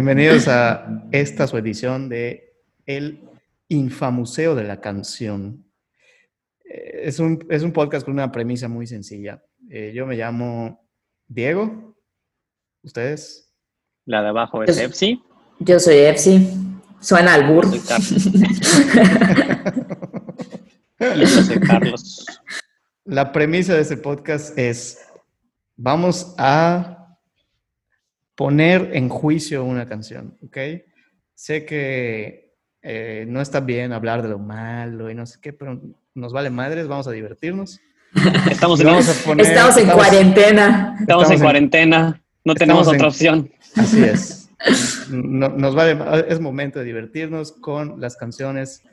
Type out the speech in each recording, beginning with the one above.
Bienvenidos a esta su edición de El Infamuseo de la Canción. Eh, Es un, es un podcast con una premisa muy sencilla. Eh, yo me llamo Diego. ¿Ustedes? La de abajo es Epsi. Yo soy Epsi. Suena al bur. Soy Carlos. y yo soy Carlos. La premisa de este podcast es, vamos a poner en juicio una canción, ¿ok? Sé que eh, no está bien hablar de lo malo y no sé qué, pero nos vale madres, vamos a divertirnos. Estamos en, vamos a poner- Estamos en cuarentena. estamos estamos en en- cuarentena. No tenemos en- otra opción. Así es. No- nos vale, es momento de divertirnos con las canciones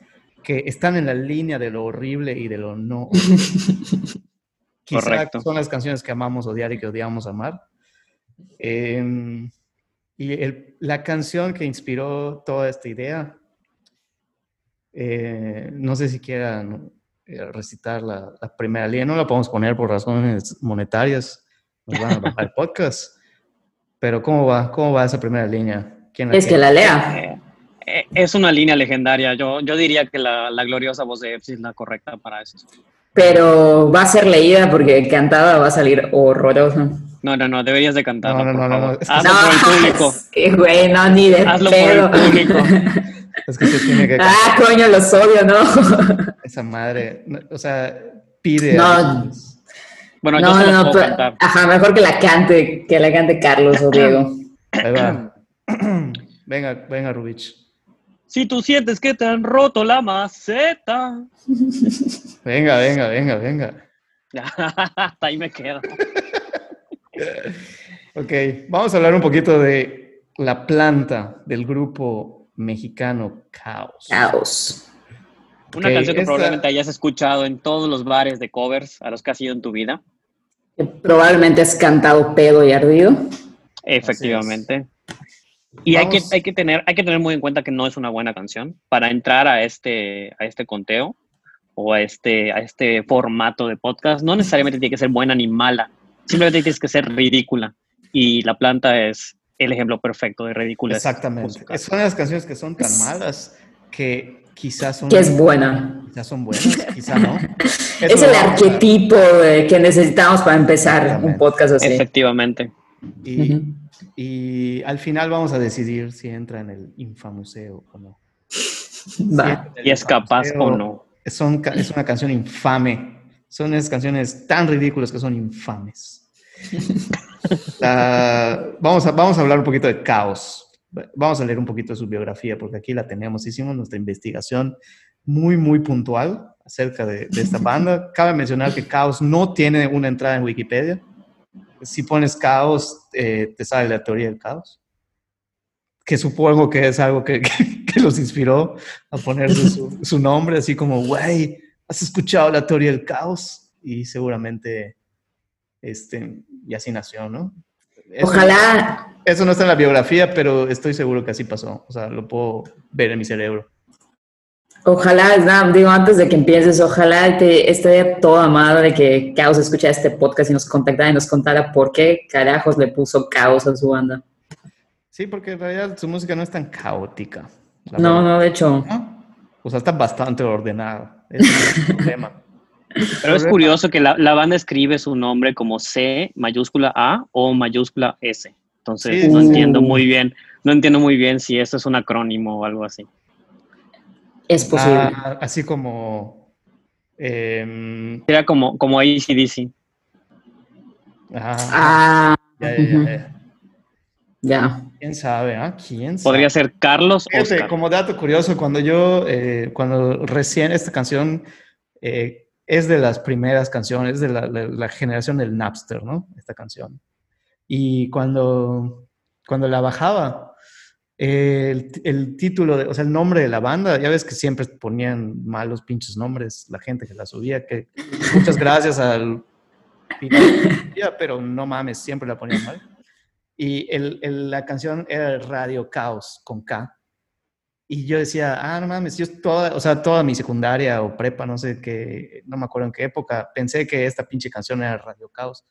que están en la línea de lo horrible y de lo no. Quizá Correcto. son las canciones que amamos odiar y que odiamos amar. Em, y el- la canción que inspiró toda esta idea, eh, no sé si quieran eh, recitar la, la primera línea, no la podemos poner por razones monetarias, nos van a bajar el podcast. Pero ¿cómo va? ¿Cómo va esa primera línea? ¿Quién Es que tiene? la lea. Eh, eh, es una línea legendaria. Yo, yo diría que la, la gloriosa voz de Epsi es la correcta para eso. Pero va a ser leída porque cantada va a salir horrorosa. No, no, no, deberías de cantarla, No, no, por no, no, favor. no, Hazlo por el público. es que, güey, no, ni de Hazlo por pedo. el público. Es que se tiene que ah, coño, los odio, ¿no? esa madre, o sea, pide. No. Bueno, yo no, se lo no, puedo pero- cantar. ajá, mejor que la cante, que la cante Carlos o Diego. Ahí va. venga, venga, Rubich. Si tú sientes que te han roto la maceta. Venga, venga, venga, venga. Hasta ahí me quedo. Ok, vamos a hablar un poquito de la planta del grupo mexicano Caos. Caos. Una canción que esta- probablemente hayas escuchado en todos los bares de covers a los que has ido en tu vida. Probablemente has cantado pedo y ardido. Efectivamente. Y hay que, hay, que tener, hay que tener muy en cuenta que no es una buena canción para entrar a este, a este conteo o a este, a este formato de podcast. No necesariamente tiene que ser buena ni mala, simplemente tienes que ser ridícula. Y La Planta es el ejemplo perfecto de ridícula. Exactamente. Son las canciones que son tan malas que quizás son, Que es buena. quizás son buenas, quizás no. Es Eso el arquetipo de- que necesitamos para empezar un podcast así. Efectivamente. Y, Ujú. Y al final vamos a decidir si entra en el infamuseo o no. Va. Y es capaz o no. Son, es una canción infame. Son esas canciones tan ridículas que son infames. La- vamos, a, vamos a hablar un poquito de Caos. Vamos a leer un poquito de su biografía, porque aquí la tenemos. Hicimos nuestra investigación muy, muy puntual acerca de, de esta banda. Cabe mencionar que Caos no tiene una entrada en Wikipedia. Si pones Caos, eh, te sale la teoría del caos. Que supongo que es algo que, que- que los inspiró a ponerse su, su nombre, así como, güey, ¿has escuchado la teoría del caos? Y seguramente, este, y así nació, ¿no? Eso- Ojalá, Eso no está en la biografía, pero estoy seguro que así pasó. O sea, lo puedo ver en mi cerebro. Ojalá, no, digo, antes de que empieces, ojalá te esté toda madre que Caos escuchara este podcast y nos contactara y nos contara por qué carajos le puso Caos a su banda. Sí, porque en realidad su música no es tan caótica. No, verdad. no, de hecho. ¿No? O sea, está bastante ordenada. Ese es el problema. Pero es curioso que la, la banda escribe su nombre como C mayúscula A o mayúscula S. Entonces Sí, no sí. entiendo muy bien, no entiendo muy bien si esto es un acrónimo o algo así. Es posible. Ah, así como... em, Era como, como ACDC. ah, Ah, ya, ya, ya, ujú. ya. ya. ¿Quién sabe? ah? ¿Quién sabe? Podría ser Carlos Oscar. como dato curioso, cuando yo, eh, cuando recién esta canción eh, es de las primeras canciones de la, la- la generación del Napster, ¿no? Esta canción. Y cuando, cuando la bajaba, el, título, de- o sea, el nombre de la banda, ya ves que siempre ponían malos pinches nombres la gente que la subía, que muchas gracias al pero no mames, siempre la ponían mal. Y el- la canción era Radio Caos con K. Y yo decía, ah, no mames, yo toda, o sea, toda mi secundaria o prepa, no sé qué, no me acuerdo en qué época, pensé que esta pinche canción era Radio Caos.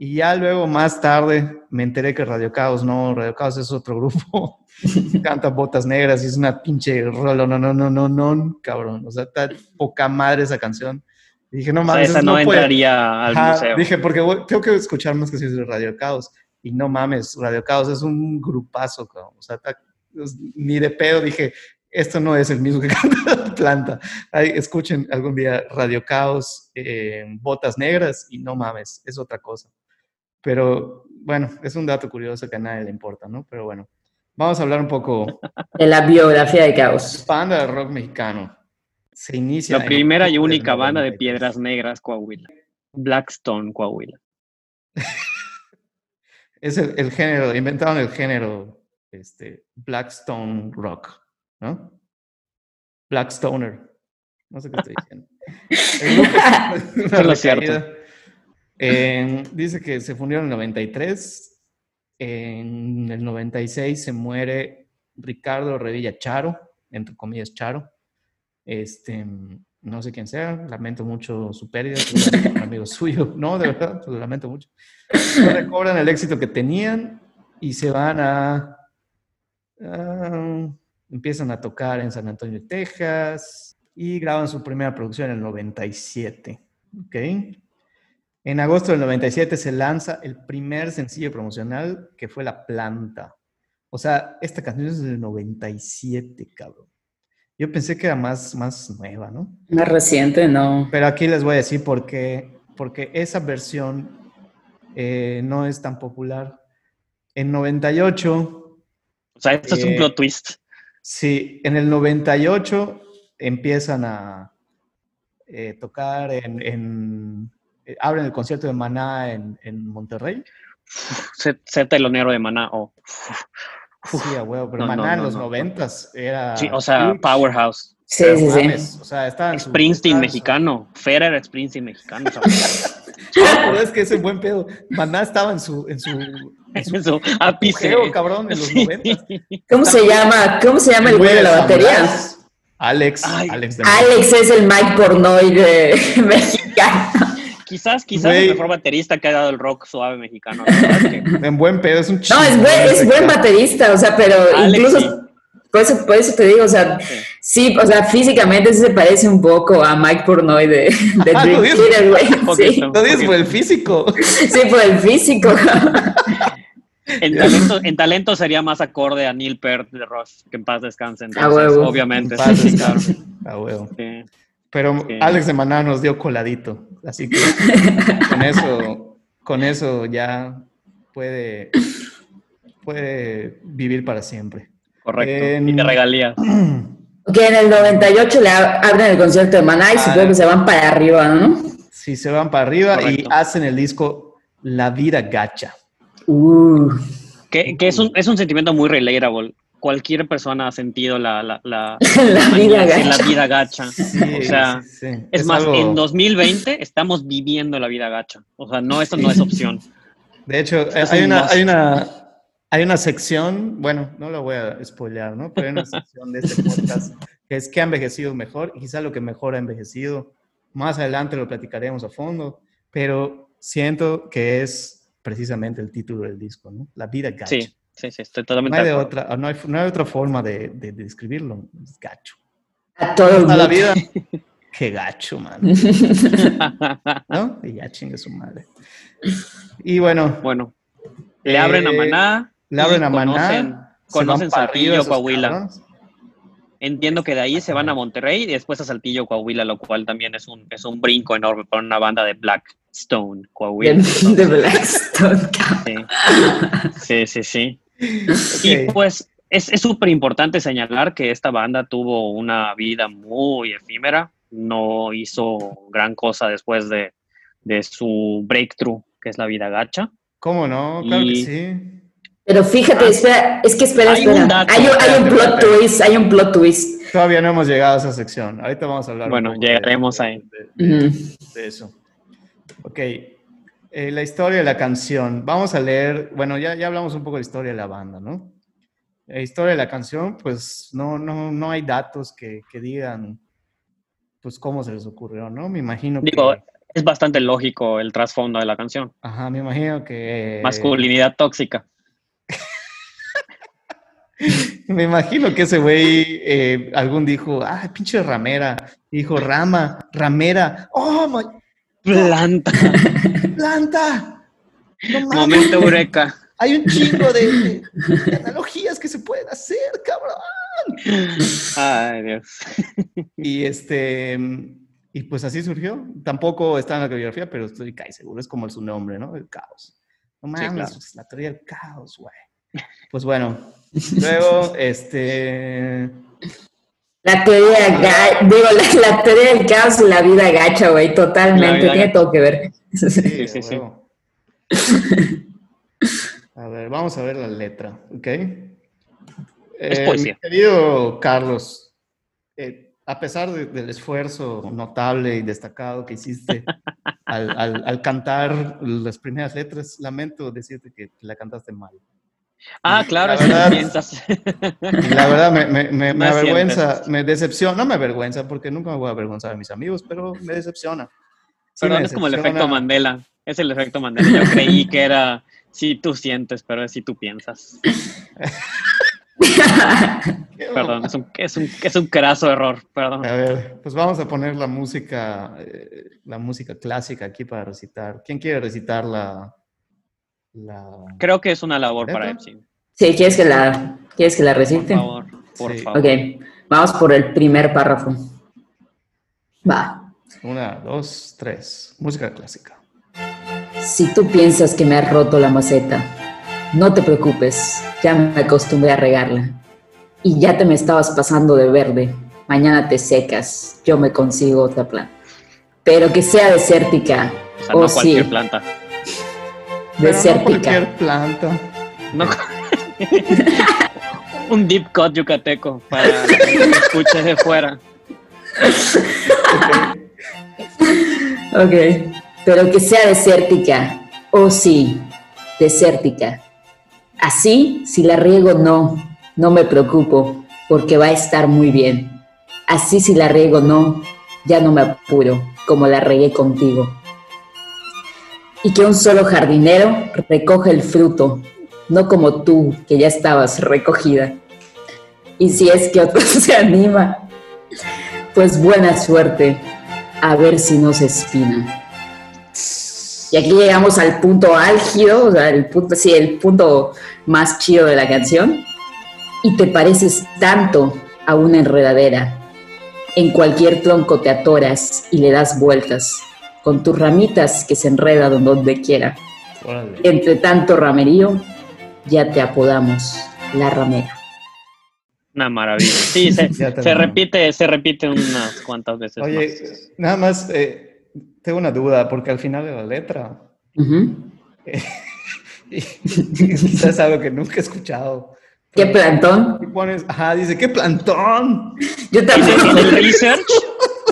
Y ya luego, más tarde, me enteré que Radio Caos no, Radio Caos es otro grupo. Canta Botas Negras y es una pinche rolo, no, no, no, no, no, cabrón. O sea, está poca madre esa canción. Y dije, no O sea, mames. esa no, puede- entraría al Ajá, museo. Dije, porque voy- tengo que escuchar más canciones de Radio Caos. Y no mames, Radio Caos es un grupazo, cabrón. O sea, está- es- ni de pedo dije, esto no es el mismo que canta Planta. Ay, escuchen algún día Radio Caos, eh, Botas Negras, y no mames, es otra cosa. Pero bueno, es un dato curioso que a nadie le importa, ¿no? Pero bueno, vamos a hablar un poco De la biografía de Caos. banda de rock mexicano. Se inicia. La primera y única banda de 93. Piedras Negras, Coahuila. Blackstone, Coahuila. Es el, el género, inventaron el género este, Blackstone Rock, ¿no? Blackstoner. No sé qué estoy diciendo. El grupo es una Es lo cierto. recaída. Dice que se fundió en el 93. En el 96 se muere Ricardo Revilla Charo, entre comillas Charo. Este, no sé quién sea, lamento mucho su pérdida, un amigo suyo. No, de verdad, lo lamento mucho. No recobran el éxito que tenían y se van a, a- empiezan a tocar en San Antonio, Texas y graban su primera producción en el 97. ¿ok? En agosto del 97 se lanza el primer sencillo promocional que fue La Planta. O sea, esta canción es del 97, cabrón. Yo pensé que era más, más nueva, ¿no? Más reciente, no. Pero aquí les voy a decir por qué. Porque esa versión eh, no es tan popular. En 98, O sea, esto es un Eh, plot twist. sí, en el 98 empiezan a eh, tocar en, en- abren el concierto de Maná en, en Monterrey. Ser, ser telonero de Maná. o Sí, a huevo, pero No, no, Maná en los no. noventas era... sí, o sea, huge, Powerhouse. Sí, sí, sí. mames, O sea, estaba. Springsteen su- mexicano. Federer es Springsteen mexicano. o sea, pero es que ese buen pedo. Maná estaba en su... En su, en su Eso, ápice. apogeo, cabrón, en los Sí. noventas. ¿Cómo se llama? ¿Cómo se llama el güey de la batería? Alex, Ay. Alex de Alex es el Mike Pornoy de mexicano. Quizás, quizás Güey. el mejor baterista que ha dado el rock suave mexicano. que- En buen pedo, es un No, chingón es buen, es baterista, o sea, pero Alex, incluso, sí. por, eso, por eso te digo, o sea, Sí. sí, o sea, físicamente sí se parece un poco a Mike Pornoy de, de Ah, Dream. Theater, güey. Sí. Lo dices por el físico. sí, por el físico. En talento, en talento sería más acorde a Neil Peart de Rush, que en paz descanse. Entonces, huevo. obviamente. En paz. Ah, huevo. Sí. Pero Sí. Alex de Maná nos dio coladito. Así que con eso, con eso ya puede, puede vivir para siempre. Correcto. En- Y de regalías. que en el 98 le ab- abren el concierto de Maná y Ah, supongo que se van para arriba, ¿no? Si se van para arriba y hacen el disco La Vida Gacha. Uh, Que, que es, un, es un sentimiento muy relatable. Cualquier persona ha sentido la, la, la, la vida la gacha. vida gacha. Sí, O sea, sí, sí. Es, más, algo- en 2020 estamos viviendo la vida gacha. O sea, no, esto no es opción. De hecho, Es hay un una, hay una, hay una sección, bueno, no lo voy a spoilear, ¿no? Pero hay una sección de este podcast que es que ha envejecido mejor y quizá lo que mejor ha envejecido. Más adelante lo platicaremos a fondo, pero siento que es precisamente el título del disco, ¿no? La vida gacha. Sí, sí, sí, estoy No totalmente hay, de de acuerdo. otra, no, hay, no hay otra forma de, de- de describirlo. Es gacho. A todo el la mundo. vida, qué gacho, man. ¿No? Y ya chingue su madre. Y bueno, bueno, le abren a Eh, Maná. le abren a Maná. conocen- Saltillo, Coahuila. Entiendo que de ahí se van a Monterrey y después a Saltillo, Coahuila, lo cual también es un, es un brinco enorme para una banda de Blackstone, Coahuila. De, de Blackstone. Sí, sí, sí. sí. Y pues es es súper importante señalar que esta banda tuvo una vida muy efímera, no hizo gran cosa después de, de su breakthrough, que es la vida gacha. ¿Cómo no? Claro que sí. Pero fíjate, espera, es que espera, Hay espera. un dato, hay, un, hay un espérate, plot twist, hay un plot twist. Todavía no hemos llegado a esa sección. Ahorita vamos a hablar. un Bueno, llegaremos de- ahí. De, de- de eso. Ok. Eh, la historia de la canción. Vamos a leer. Bueno, ya, ya hablamos un poco de la historia de la banda, ¿no? La historia de la canción, pues no, no, no hay datos que, que digan, pues cómo se les ocurrió, ¿no? Me imagino Digo, que. Es bastante lógico el trasfondo de la canción. Ajá, me imagino que... Masculinidad tóxica. Me imagino que ese güey eh, algún dijo, ah, pinche ramera. Dijo, rama, ramera. Oh, my... Planta. Planta. No mames. Momento eureka. Hay un chingo de, de analogías que se pueden hacer, cabrón. Ay, Dios. Y este, y pues así surgió. Tampoco está en la coreografía, pero estoy casi seguro, es como su nombre, ¿no? El caos. No Sí, mames, claro. es la teoría del caos, güey. Pues bueno, luego, este, La teoría, ga- digo, la, la teoría del caos y la vida gacha, güey, totalmente, tiene gacha. todo que ver. sí, Sí, sí. A ver, vamos a ver la letra, ¿ok? Es Eh, poesía. Mi querido Carlos, eh, a pesar de- del esfuerzo notable y destacado que hiciste al, al- al cantar las primeras letras, lamento decirte que la cantaste mal. Ah, claro, La verdad- piensas. La verdad me, me, me, me avergüenza, me decepciona, no me avergüenza porque nunca me voy a avergonzar de mis amigos, pero me decepciona. Sí Perdón, me es como el efecto Mandela. Es el efecto Mandela. Yo creí que era si tú sientes, pero es si tú piensas. Perdón, es un, es un, es un craso error. Perdón. A ver, pues vamos a poner la música, eh, la música clásica aquí para recitar. ¿Quién quiere recitar la. Creo que es una labor para. Epstein. Sí, ¿quieres que la, ¿quieres que la Por recite? favor, por Sí. favor. Ok, vamos por el primer párrafo. Va. Una, dos, tres. Música clásica. Si tú piensas que me has roto la maceta, no te preocupes, ya me acostumbré a regarla. Y ya te me estabas pasando de verde, mañana te secas, yo me consigo otra planta. Pero que sea desértica, O sea, oh no sí, cualquier planta. Pero no desértica. cualquier planta. No. un deep cut yucateco para que escuche de fuera. Ok, pero que sea desértica, oh sí, desértica. Así, si la riego, no, no me preocupo, porque va a estar muy bien. Así, si la riego, no, ya no me apuro, como la regué contigo. Y que un solo jardinero recoge el fruto, no como tú, que ya estabas recogida. Y si es que otro se anima, pues buena suerte, a ver si no se espina. Y aquí llegamos al punto álgido, o sea, el punto, sí, el punto más chido de la canción. Y te pareces tanto a una enredadera. En cualquier tronco te atoras y le das vueltas, con tus ramitas que se enredan donde quiera. Órale. Entre tanto ramerío, ya te apodamos la ramera. Una maravilla. Sí, se, se repite, se repite unas cuantas veces Oye, más. nada más, eh, tengo una duda, porque al final de la letra, Ujú. y, quizás algo que nunca he escuchado. ¿Qué plantón? Y pones, ajá, dice, ¡qué plantón! Yo también. en el research,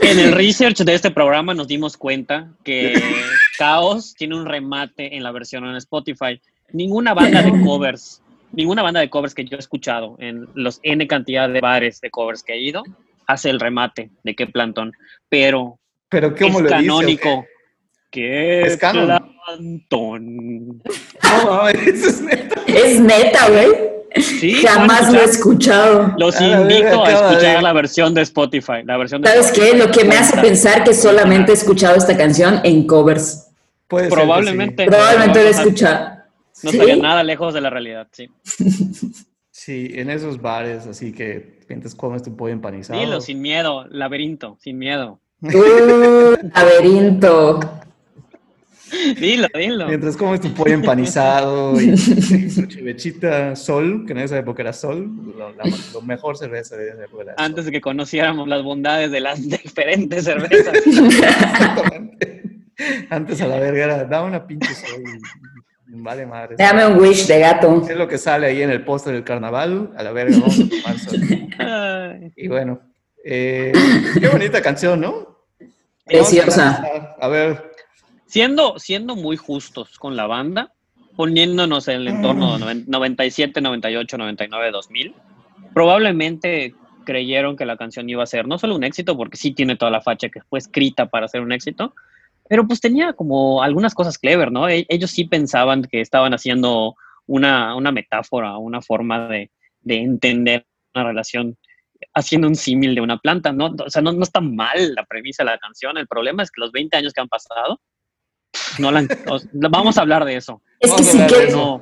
en el research de este programa nos dimos cuenta que Caos tiene un remate en la versión en Spotify. Ninguna banda de covers, ninguna banda de covers que yo he escuchado en los N cantidad de bares de covers que he ido, hace el remate de qué plantón. Pero Pero ¿cómo es lo dice? canónico. ¿Qué Es canon. plantón? No, eso es neta. Es neta, güey. Sí, Jamás lo he escuchado. Los A la verga, invito a escuchar de- la versión de Spotify. La versión de ¿Sabes qué? Lo que me hace pensar que solamente he escuchado esta canción en covers. Puede Probablemente. sí. Probablemente lo he No, escuchado. No ¿Sí? estaría nada lejos de la realidad, sí. Sí, en esos bares, así que mientras comes tu pollo empanizado. Dilo, sin miedo, laberinto, sin miedo. Uh, laberinto. Dilo, dilo. Mientras comes tu pollo empanizado y tu chivechita Sol, que en esa época era Sol, lo, la, lo mejor cerveza de esa época era Sol. Antes de que conociéramos las bondades de las diferentes cervezas. Exactamente. Antes a la verga era, da una pinche Sol vale madre. Dame un wish de gato. Es lo que sale ahí en el póster del carnaval, a la verga vamos a tomar Sol. Y bueno, eh, qué bonita canción, ¿no? Preciosa. A ver, Siendo, siendo muy justos con la banda, poniéndonos en el entorno de noven- 97, 98, 99, 2000, probablemente creyeron que la canción iba a ser no solo un éxito, porque sí tiene toda la facha que fue escrita para ser un éxito, Pero pues tenía como algunas cosas clever, ¿no? E- Ellos sí pensaban que estaban haciendo una, una metáfora, una forma de, de entender una relación haciendo un símil de una planta, ¿no? O sea, no, no está mal la premisa de la canción. El problema es que los 20 años que han pasado, no la vamos a hablar de eso. Es que sí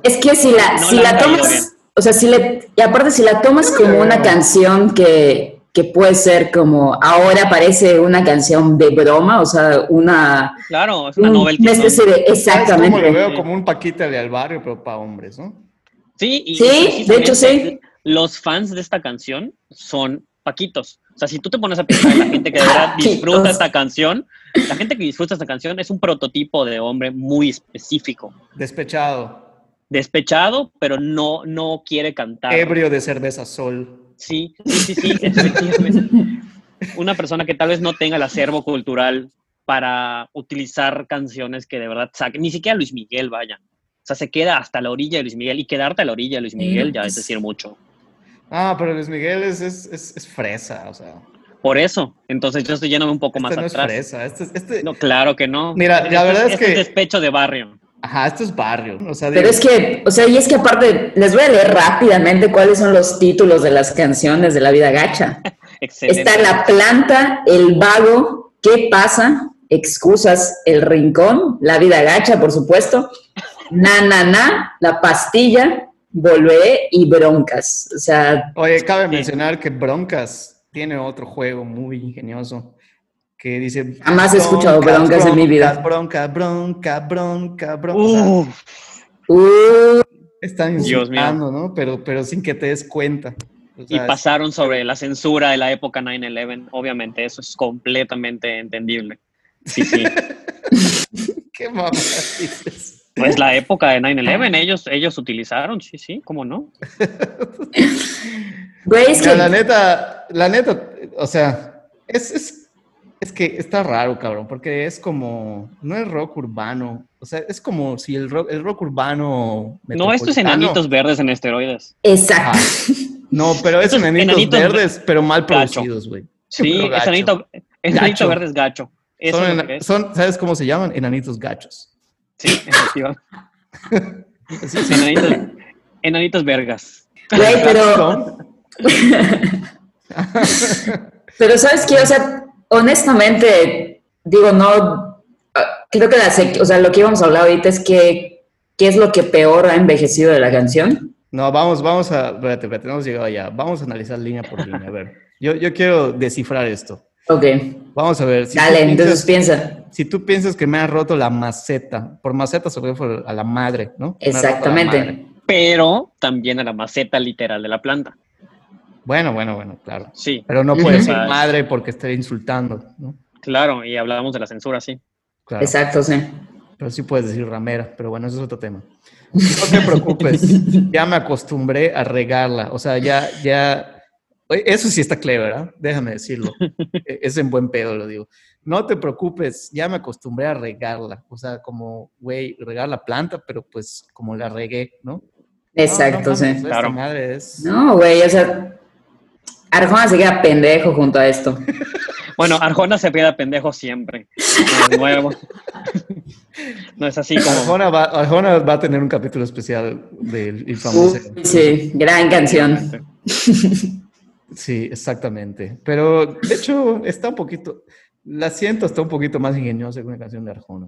es que si la, No si la tomas, o sea, si le, y aparte si la tomas como una canción que, que puede ser como, ahora parece una canción de broma, o sea, una, Claro, es una un- especie de, ¿Sabes cómo lo exactamente. veo? Como un paquita de al barrio, pero para hombres, ¿no? Sí, y Sí, de hecho, precisamente Los fans de esta canción son paquitos. O sea, si tú te pones a pensar en la gente que de verdad disfruta esta canción, la gente que disfruta esta canción es un prototipo de hombre muy específico. Despechado, Despechado, pero no, no quiere cantar. ebrio de cerveza sol. Sí, sí, sí, sí, efectivamente. Una persona que tal vez no tenga el acervo cultural para utilizar canciones que de verdad saquen, ni siquiera Luis Miguel, vaya. O sea, se queda hasta la orilla de Luis Miguel y quedarte a la orilla de Luis Miguel ya es decir mucho. Ah, pero Luis Miguel es, es, es, es fresa, o sea. Por eso, entonces yo estoy yéndome un poco más Este no es atrás. fresa. Este, es- este, No, claro que no. Mira, la verdad es que- despecho de barrio. Ajá, esto es barrio. O sea, Pero digo, es que, o sea, y es que aparte, les voy a leer rápidamente cuáles son los títulos de las canciones de la vida gacha. Excelente. Está la planta, el vago, ¿qué pasa? Excusas, el rincón, la vida gacha, por supuesto. Na, na, na, la pastilla, volveré y broncas. O sea, Oye, cabe mencionar que Broncas tiene otro juego muy ingenioso que dice... Jamás he escuchado Broncas en mi vida. Bronca, bronca, bronca, bronca. Uh, uh, están Dios mío. insultando, ¿no? Pero, pero sin que te des cuenta. O y sea, pasaron sobre la censura de la época 9-11. Obviamente, eso es completamente entendible. Sí, sí. ¿Qué mamá dices? Pues la época de 9-11, ellos, ellos utilizaron, sí, sí, ¿cómo no? güey, es Mira, la que, neta, la neta, o sea, es, es, es que está raro, cabrón, porque es como, no es rock urbano, o sea, es como si el rock, el rock urbano... No, esto es enanitos verdes en esteroides. exacto. Ah, no, pero es Estos enanitos, enanitos verdes, pero mal producidos, güey. Sí, es gacho. enanito, verde es gacho. Son, son- ¿sabes cómo se llaman? Enanitos gachos. Sí, efectivamente. Sí, sí. Enanitos, enanitos vergas. Güey, pero, pero ¿sabes qué? O sea, honestamente, digo, no, creo que la sec- o sea, lo que íbamos a hablar ahorita es que, ¿qué es lo que peor ha envejecido de la canción? No, vamos, vamos a, espérate, espérate, no hemos llegado allá. Vamos a analizar línea por línea, a ver. Yo, yo quiero descifrar esto. Ok, Vamos a ver. Si dale, tú entonces piensas- piensa. Si tú piensas que me ha roto la maceta, por maceta se refiere a la madre, ¿no? Exactamente. madre. Pero también a la maceta literal de la planta. Bueno, bueno, bueno, claro. Sí, Pero no puede decir Ah, madre porque esté insultando, ¿no? claro, y hablábamos de la censura, sí. Claro. Exacto, sí. Pero sí puedes decir ramera, pero bueno, eso es otro tema. No te preocupes, ya me acostumbré a regarla. O sea, ya, ya. Eso sí está clever, ¿ah? Déjame decirlo. E- Es en buen pedo, lo digo. No te preocupes, ya me acostumbré a regarla. O sea, como, güey, regar la planta, pero pues como la regué, ¿no? Exacto, No, no, sí. mames, Claro. madre es. No, güey, o sea, Arjona se queda pendejo junto a esto. Bueno, Arjona se queda pendejo siempre. No es nuevo. No es así como. Arjona va, Arjona va a tener un capítulo especial del infamoso. Uy, sí, gran canción. Sí, exactamente. Pero de hecho está un poquito, la siento está un poquito más ingeniosa que una canción de Arjona.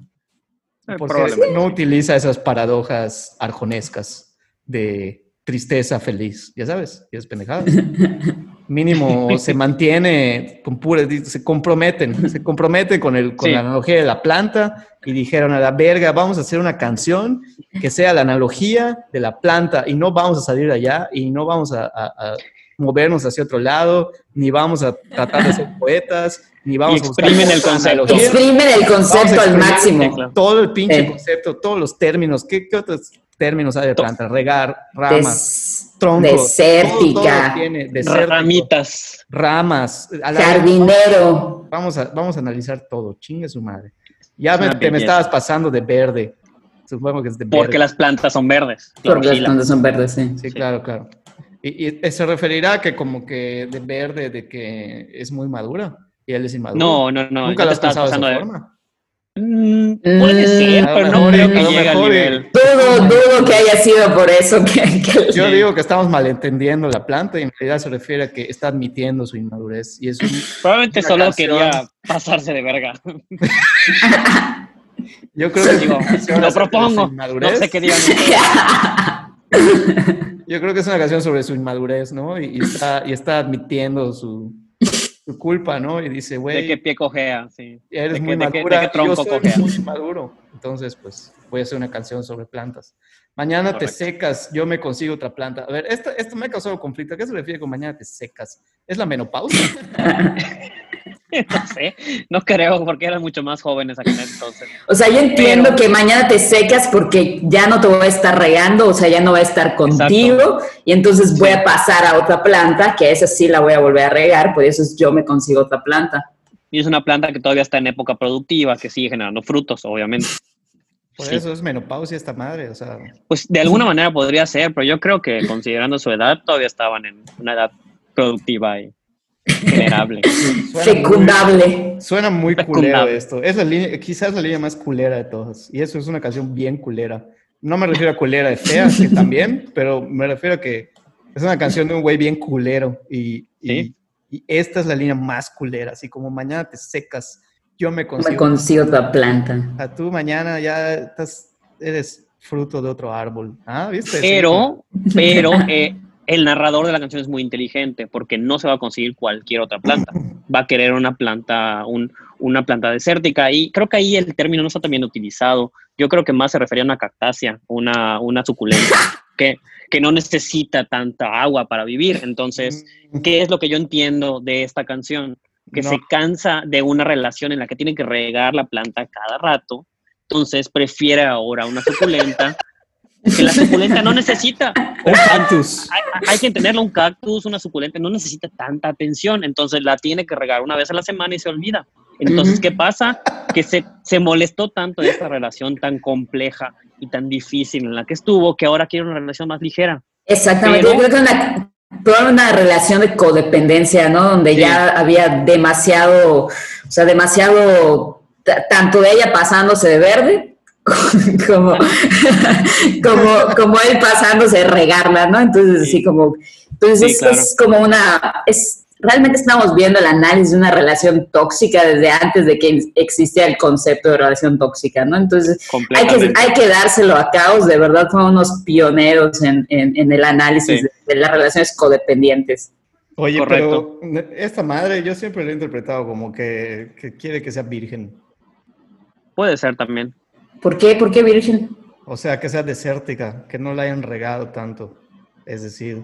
Eh, Porque no utiliza esas paradojas arjonescas de tristeza feliz, ya sabes, y es pendejada. Mínimo se mantiene con pura, se comprometen, se comprometen con, el, con Sí. la analogía de la planta y dijeron a la verga, vamos a hacer una canción que sea la analogía de la planta y no vamos a salir de allá y no vamos a, a- a movernos hacia otro lado, ni vamos a tratar de ser poetas, ni vamos a buscar exprimen el concepto. Exprimen el concepto al máximo. Todo el pinche Sí. concepto, todos los términos. ¿Qué, qué otros términos hay de To- planta? Regar, ramas, Des- troncos. desértica. todo- todo lo tiene, desértico, Ramitas. Ramas. a la- Jardinero. Vamos a, vamos a analizar todo. Chingue su madre. Ya Es me, te me estabas pasando de verde. Supongo que es de verde. Porque las plantas son verdes. Porque las plantas son verdes, sí. Sí, Sí. claro, claro. Y, y se referirá a que como que de verde, de que es muy madura y él es inmaduro. No, no, no. Nunca lo has pensado de esa pasando de- forma. Puede Mm, ser, a lo pero no creo que llegue al nivel. Dudo, dudo que haya sido por eso que, que- Yo digo que estamos malentendiendo la planta y en realidad se refiere a que está admitiendo su inmadurez. Y es un- Probablemente solo canción. quería pasarse de verga. yo creo que Digo, lo propongo. No qué digan. Yo creo que es una canción sobre su inmadurez, ¿no? Y, y está, y está admitiendo su, su culpa, ¿no? Y dice, De güey, qué pie cojea, sí. eres de muy de de madura qué y yo soy cojea. muy maduro. Entonces, pues, voy a hacer una canción sobre plantas. Mañana te secas, yo me consigo otra planta. A ver, esto, esto me ha causado conflicto. ¿A qué se refiere con mañana te secas? ¿Es la menopausia? No sé, no creo, porque eran mucho más jóvenes aquel entonces. O sea, yo entiendo Pero- que mañana te secas porque ya no te voy a estar regando, o sea, ya no va a estar contigo, y entonces voy a pasar a otra planta, que esa sí la voy a volver a regar, por eso es yo me consigo otra planta. Y es una planta que todavía está en época productiva, que sigue generando frutos, obviamente. Por Sí. eso es menopausia esta madre, o sea... Pues de alguna manera podría ser, pero yo creo que considerando su edad, todavía estaban en una edad productiva y generable. suena muy- Fecundable. Suena muy culero esto. Es la línea, quizás la línea más culera de todas. Y eso es una canción bien culera. No me refiero a culera de fea, que también, pero me refiero a que es una canción de un güey bien culero. Y, y- Sí. y esta es la línea más culera. Así como mañana te secas, yo me Me consigo. consigo otra planta. A tú mañana ya estás, eres fruto de otro árbol. Ah, ¿viste? Pero, pero eh, el narrador de la canción es muy inteligente porque no se va a conseguir cualquier otra planta. Va a querer una planta, un- una planta desértica y creo que ahí el término no está tan bien utilizado. Yo creo que más se refería a una cactácea, una, una suculenta que, que no necesita tanta agua para vivir. Entonces, ¿qué es lo que yo entiendo de esta canción? Que No. se cansa de una relación en la que tiene que regar la planta cada rato. Entonces prefiere ahora una suculenta que la suculenta no necesita. Un cactus. Hay, hay que tenerla un cactus, una suculenta, no necesita tanta atención. Entonces la tiene que regar una vez a la semana y se olvida. Entonces. ¿qué pasa? Que se, se molestó tanto de esta relación tan compleja y tan difícil en la que estuvo que ahora quiere una relación más ligera. Exactamente, Pero- yo creo que una, toda una relación de codependencia, ¿no? Donde Sí. ya había demasiado, o sea, demasiado, tanto de ella pasándose de verde, como, como, como él pasándose regarla, ¿no? Entonces, Sí. así como, entonces Sí, es, claro. es como una, es, realmente estamos viendo el análisis de una relación tóxica desde antes de que existía el concepto de relación tóxica, ¿no? Entonces, hay que, hay que dárselo a Caos, de verdad fueron unos pioneros en, en- en el análisis Sí. de, de las relaciones codependientes. Oye, Correcto. pero esta madre yo siempre la he interpretado como que, que quiere que sea virgen. Puede ser también. ¿Por qué? ¿Por qué virgen? O sea, que sea desértica, que no la hayan regado tanto. Es decir,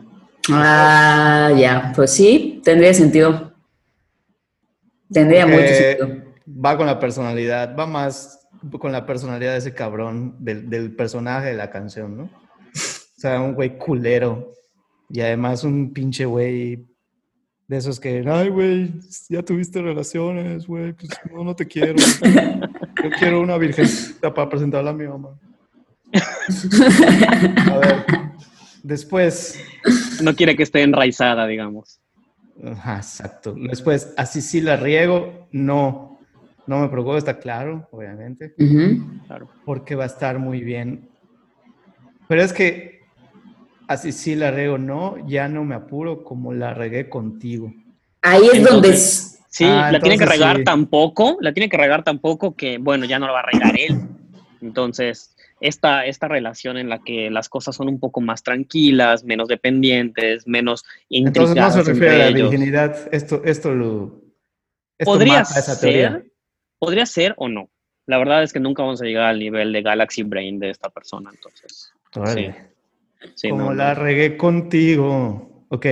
Ah, ya, pues sí, tendría sentido. Tendría Porque- mucho sentido. va con la personalidad, va más con la personalidad de ese cabrón, del, del personaje de la canción, ¿no? O sea, un güey culero. Y además un pinche güey de esos que, ay, güey, ya tuviste relaciones, güey, pues no, no te quiero. Yo quiero una virgencita para presentarla a mi mamá. A ver, después, No quiere que esté enraizada, digamos. Ajá, exacto. Después, así sí la riego, no, no me preocupa, está claro, obviamente. Claro. porque va a estar muy bien. Pero es que así sí la riego, no, ya no me apuro como la regué contigo. Ahí es donde... Es- Sí, Ah, la tiene que regar sí. tan poco, la tiene que regar tan poco que, bueno, ya no la va a regar él. Entonces, esta, esta relación en la que las cosas son un poco más tranquilas, menos dependientes, menos Entonces no intricadas se refiere a la ellos. virginidad, esto, esto lo... Esto Podría mata esa teoría. ser, podría ser o no. La verdad es que nunca vamos a llegar al nivel de Galaxy Brain de esta persona, entonces. Sí, como no, la no. regué contigo. Ok.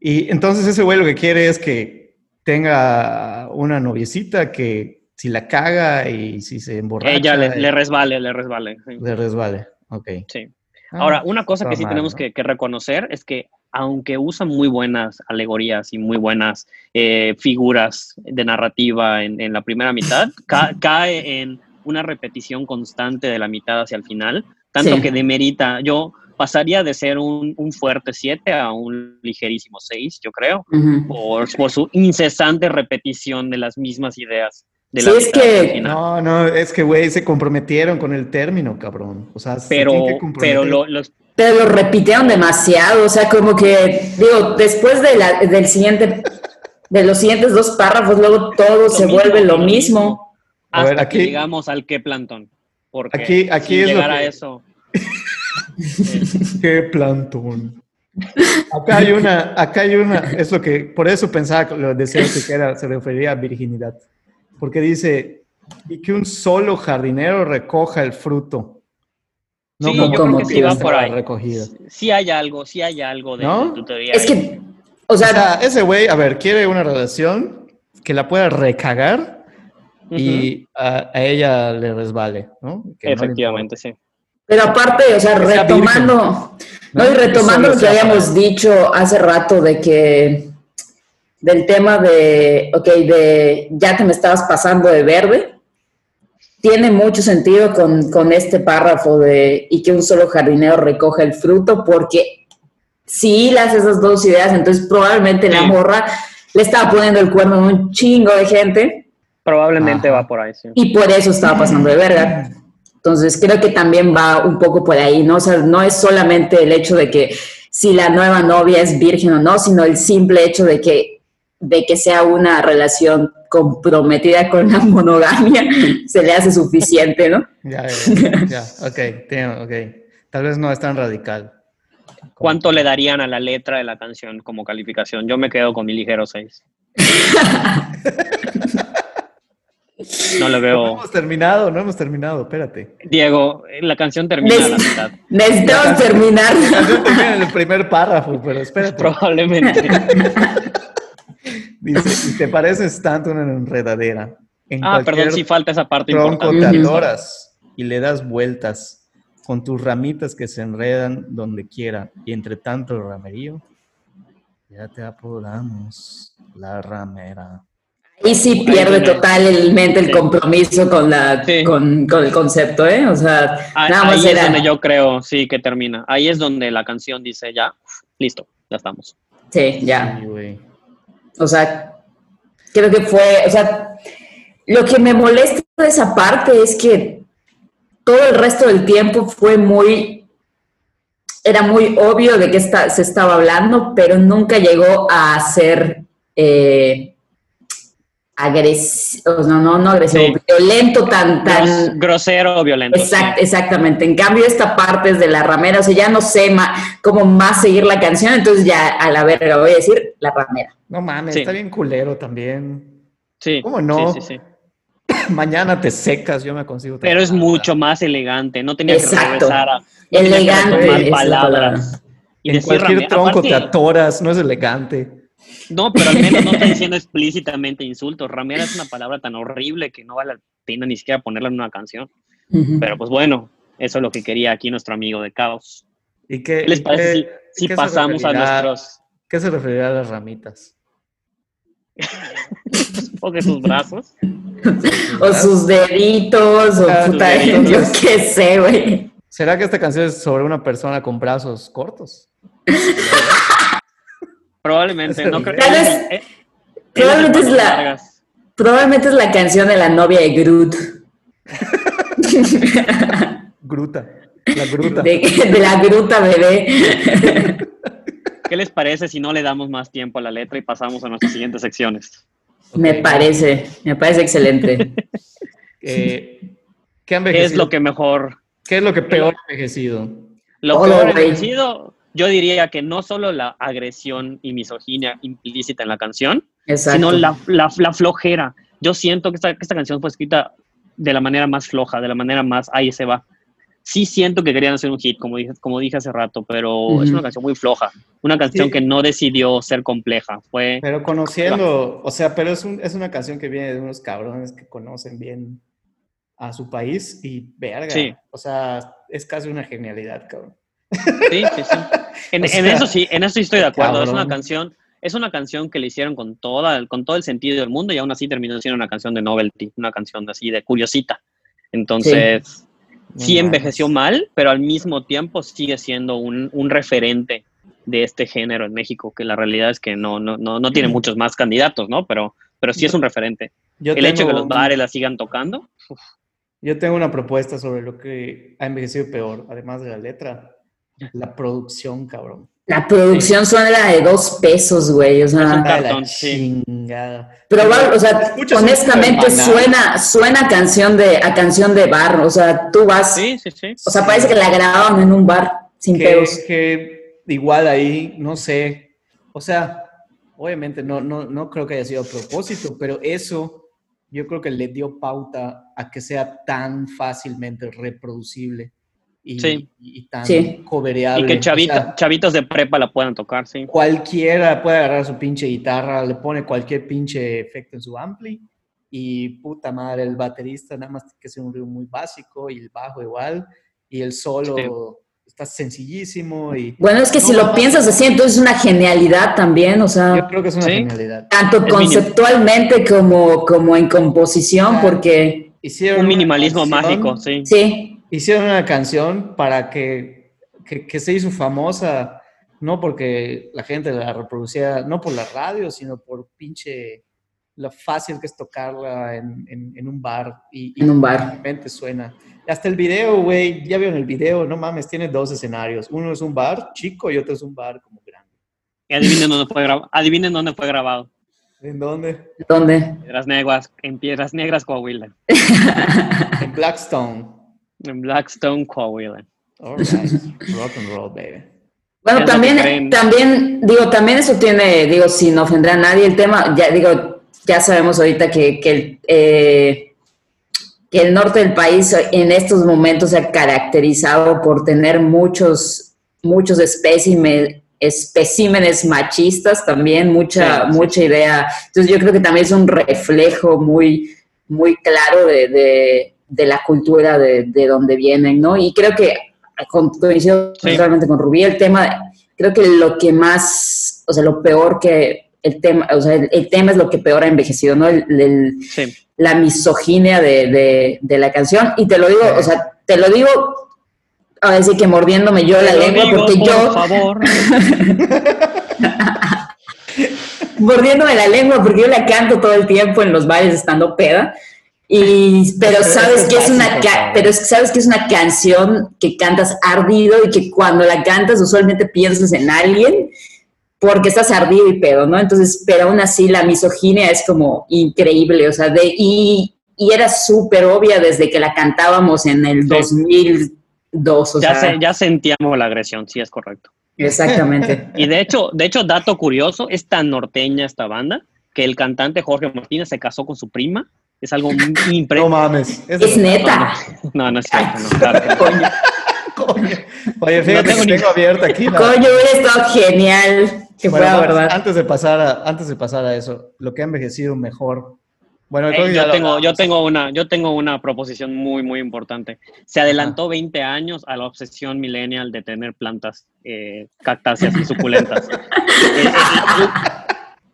Y entonces ese güey lo que quiere es que tenga una noviecita que si la caga y si se emborracha... Ella le, y- le resbale, le resbale. sí. le resbale. Ok. Sí. Ah, Ahora, una cosa que sí mal, tenemos ¿no? que, que reconocer es que aunque usa muy buenas alegorías y muy buenas eh, figuras de narrativa en, en la primera mitad, ca- cae en una repetición constante de la mitad hacia el final, tanto Sí. que demerita. Yo pasaría de ser un, un fuerte 7 a un ligerísimo 6, yo creo, por, por su incesante repetición de las mismas ideas. de Sí, la es que-. No, no, es que, güey, se comprometieron con el término, cabrón. O sea, se pero, tienen que pero lo- los Pero lo repitieron demasiado, o sea, como que, digo, después de la, del siguiente, de los siguientes dos párrafos, luego todo se mismo, vuelve lo lo mismo. A hasta ver, aquí- que llegamos al qué plantón. Porque Aquí- aquí sin es lo llegar a que- eso. Qué plantón. Acá hay una, acá hay una, es lo que, por eso pensaba que lo decía que era, se refería a virginidad. Porque dice, y que un solo jardinero recoja el fruto. No sí, como yo creo que sí va por ahí. recogida. Sí hay algo, sí hay algo de, ¿No? de tutoría. Es ahí. que, o O sea, sea, ese güey, a ver, quiere una relación que la pueda recagar y a, a ella le resbale, ¿no? Que no le Efectivamente, sí. Pero aparte, o sea, retomando, no, y retomando lo que habíamos dicho hace rato de que, del tema de, ok, de ya te me estabas pasando de verde, tiene mucho sentido con, con este párrafo de y que un solo jardinero recoja el fruto, porque si hilas esas dos ideas, entonces probablemente la morra le estaba poniendo el cuerno a un chingo de gente Probablemente Ajá. va por ahí, sí. y por eso estaba pasando de verga. Entonces creo que también va un poco por ahí, ¿no? O sea, no es solamente el hecho de que si la nueva novia es virgen o no, sino el simple hecho de que, de que sea una relación comprometida con la monogamia, se le hace suficiente, ¿no? Ya, ya, ya, ok, ok. Tal vez no es tan radical. ¿Cuánto le darían a la letra de la canción como calificación? Yo me quedo con mi ligero 6. No le No veo. hemos terminado, no hemos terminado, espérate. Diego, la canción termina a la mitad. Necesitamos terminar. La canción termina en el primer párrafo, pero espérate. Probablemente. Dice, y te pareces tanto una enredadera. En Ah, perdón, sí falta esa parte tronco importante. te adoras y le das vueltas con tus ramitas que se enredan donde quiera. Y entre tanto el ramerío, ya te apodamos la ramera. Y sí pierde totalmente el Sí. compromiso con, la, Sí. con, con el concepto, ¿eh? O sea, Ah, nada más Ahí es donde yo creo, sí, que termina. Ahí es donde la canción dice ya, listo, ya estamos. Sí, ya. Sí. O sea, creo que fue, o sea, lo que me molesta de esa parte es que todo el resto del tiempo fue muy, era muy obvio de qué está, se estaba hablando, pero nunca llegó a ser eh, agresivo, no, no, no agresivo, Sí. violento tan, Gros- tan, grosero o violento. Exact- exactamente. En cambio, esta parte es de la ramera, o sea, ya no sé ma- cómo más seguir la canción, entonces ya a la verga voy a decir la ramera. No mames, Sí. está bien culero también. Sí, ¿Cómo no? Sí, sí, sí. Mañana te secas, yo me consigo. Pero es palabra. mucho más elegante, no tenía que Exacto. regresar a no que Elegante la palabras. Y En cualquier tronco aparte- te atoras, no es elegante. No, pero al menos no está diciendo explícitamente insultos. Ramera es una palabra tan horrible que no vale la pena ni siquiera ponerla en una canción. Pero pues bueno, eso es lo que quería aquí nuestro amigo de Caos. ¿Y qué, ¿Qué les parece qué- si, qué pasamos a nuestros... ¿Qué se referirá a las ramitas? o de sus brazos? O sus deditos, o Ah, puta, sus yo deditos. qué sé, güey. ¿Será que esta canción es sobre una persona con brazos cortos? Probablemente, no creo. Tal vez- eh, probablemente es la- largas. Probablemente es la canción de la novia de Groot, Gruta. La gruta. de, de la gruta bebé. ¿Qué les parece si no le damos más tiempo a la letra y pasamos a nuestras siguientes secciones? Me parece, me parece excelente. Eh, ¿qué, han ¿Qué es lo que mejor ¿Qué es lo que peor ha envejecido? Lo Todo, peor envejecido, yo diría que no solo la agresión y misoginia implícita en la canción, Exacto. sino la, la- la flojera. Yo siento que esta, que esta canción fue escrita de la manera más floja, de la manera más ahí se va. Sí siento que querían hacer un hit, como dije, como dije hace rato, pero es una canción muy floja, una canción Sí. que no decidió ser compleja. Fue Pero conociendo, o sea, pero es, un- es una canción que viene de unos cabrones que conocen bien a su país y verga. Sí. O sea, es casi una genialidad, cabrón. Sí, sí, sí. En, O en sea, eso sí, en eso sí estoy de acuerdo. Es una canción, es una canción que le hicieron con toda, con todo el sentido del mundo y aún así terminó siendo una canción de novelty, una canción así de curiosita. Entonces, sí, envejeció mal, pero al mismo tiempo sigue siendo un, un referente de este género en México, que la realidad es que no, no, no, no tiene muchos más candidatos, ¿no? Pero pero sí es un referente. Yo El hecho de que los bares la sigan tocando, Yo tengo una propuesta sobre lo que ha envejecido peor, además de la letra. La producción, cabrón. La producción suena de dos pesos, güey. O sea, cartón, la sí. chingada. pero o sea, honestamente suena, suena a canción de, a canción de bar. O sea, tú vas, sí, sí, sí. o sea, parece que la grabaron en un bar sin pedos. que, que igual ahí, no sé, o sea, obviamente no, no, no creo que haya sido a propósito, pero eso yo creo que le dio pauta a que sea tan fácilmente reproducible y, Sí. y- tan Sí. covereable. Y que O chavita- sea, chavitos de prepa la puedan tocar, sí. cualquiera puede agarrar su pinche guitarra, le pone cualquier pinche efecto en su ampli y puta madre, el baterista nada más tiene que ser un ritmo muy básico y el bajo igual y el solo está sencillísimo y Bueno, es que si lo piensas así, entonces es una genialidad también, o yo sea, creo que es una Sí. genialidad. tanto conceptualmente como, como en composición, Ah. porque Hicieron Un minimalismo mágico, sí. sí, Hicieron una canción para que, que, que se hizo famosa, no porque la gente la reproducía, no por la radio, sino por pinche lo fácil que es tocarla en, en- en un bar y, y En un bar. realmente suena. Hasta el video, güey, ya vieron el video, no mames, tiene dos escenarios. Uno es un bar chico y otro es un bar como grande. Y adivinen dónde fue grabado. Adivinen dónde fue grabado. ¿En dónde? ¿dónde? Piedras Negras, en Piedras Negras, Coahuila. En Blackstone. En Blackstone, Coahuila. All right. Rock and roll, baby. Bueno, también, también, digo, también eso tiene, digo, sin ofender a nadie, el tema, ya digo, ya sabemos ahorita que, que el, eh, que el norte del país en estos momentos se ha caracterizado por tener muchos, muchos espécimes, especímenes machistas también, mucha, Sí, sí, mucha idea. Entonces yo creo que también es un reflejo muy, muy claro de, de- de la cultura de, de donde vienen, ¿no? Y creo que con- coincido Sí. totalmente con Rubí, el tema, creo que lo que más, o sea, lo peor que el tema, o sea, el, el tema es lo que peor ha envejecido, ¿no? El- el- Sí. la misoginia de, de- de la canción. Y te lo digo, o sea, te lo digo, ahora sí que mordiéndome yo la Te lengua, digo, porque por yo, favor. mordiéndome la lengua, porque yo la canto todo el tiempo en los bares estando peda. Y, pero sabes es que es una pero es que sabes que es una canción que cantas ardido y que cuando la cantas usualmente piensas en alguien porque estás ardido y pedo, ¿no? Entonces, pero aún así la misoginia es como increíble, o sea, de y, y era súper obvia desde que la cantábamos en el Sí. 2002, o Ya, sea, se- ya sentíamos la agresión, sí, es correcto. exactamente. Y de hecho, de hecho, dato curioso, es tan norteña esta banda que el cantante Jorge Martínez se casó con su prima. Es algo muy No impresionante. mames. Es neta. No, no es cierto, no, claro. Coño, Coño. Oye, fíjate No tengo que ni- tengo abierta aquí la- coño, hubiera estado genial que Bueno, fuera verdad. Antes de, pasar a, antes de pasar a eso, lo que ha envejecido mejor. Bueno, creo Eh, yo, tengo, yo, tengo una, yo tengo una proposición muy, muy importante. Se adelantó 20 años a la obsesión millennial de tener plantas eh, cactáceas y suculentas. Eh, eh,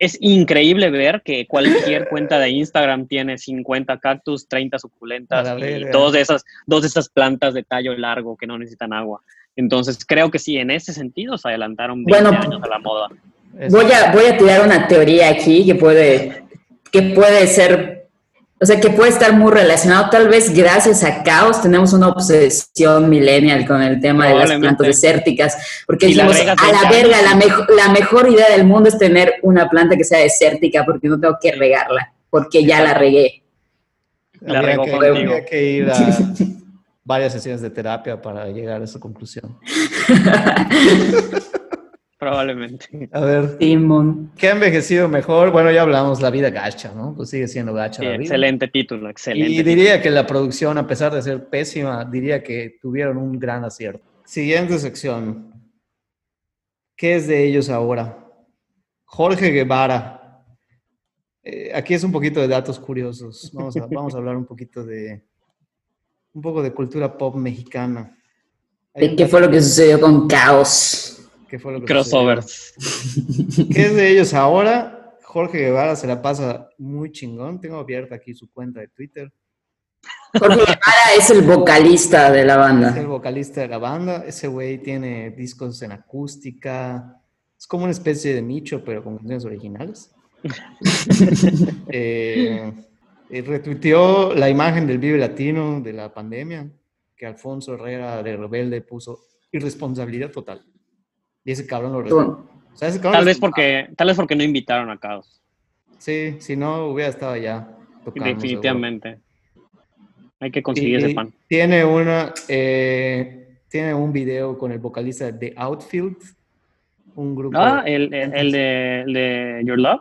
es increíble ver que cualquier cuenta de Instagram tiene 50 cactus, 30 A suculentas y dos de, esas, dos de esas plantas de tallo largo que no necesitan agua. Entonces creo que sí, en ese sentido se adelantaron 20 Bueno, años a la moda. Voy a, voy a tirar una teoría aquí que puede, que puede ser, o sea, que puede estar muy relacionado. Tal vez gracias a Caos tenemos una obsesión millennial con el tema de las plantas desérticas, porque agregas a la 20 verga, la, mejo- la mejor idea del mundo es tener una planta que sea desértica porque no tengo que regarla, porque ya la regué. La regó que, contigo. habría que ir a varias sesiones de terapia para llegar a esa conclusión. Probablemente. A ver, Simón. ¿qué ha envejecido mejor? Bueno, ya hablamos, la vida gacha, ¿no? Pues sigue siendo gacha Sí, la vida. excelente título, excelente. Y título. diría que la producción, a pesar de ser pésima, diría que tuvieron un gran acierto. Siguiente sección. ¿Qué es de ellos ahora? Jorge Guevara. Eh, aquí es un poquito de datos curiosos. Vamos a, vamos a hablar un poquito de un poco de cultura pop mexicana. Hay ¿De un ¿Qué fue lo que sucedió con Caos? ¿Qué fue lo que Crossovers. sucedió? ¿Qué es de ellos ahora? Jorge Guevara se la pasa muy chingón. Tengo abierta aquí su cuenta de Twitter. Jorge Guevara es el vocalista de la Es el banda. vocalista de la banda. Ese güey tiene discos en acústica. Es como una especie de nicho, pero con canciones originales. eh, eh, retuiteó la imagen del Vive Latino de la pandemia, que Alfonso Herrera de Rebelde puso irresponsabilidad total. Y ese cabrón lo Tú- o sea, ese cabrón Tal lo- vez porque, tal vez porque no invitaron a Caos. Sí, si no hubiera estado allá tocando. seguro. Definitivamente. Hay que conseguir ese pan. Tiene una, eh, tiene un video con el vocalista de The Outfield, un grupo Ah, el, el, el de, el de Your Love.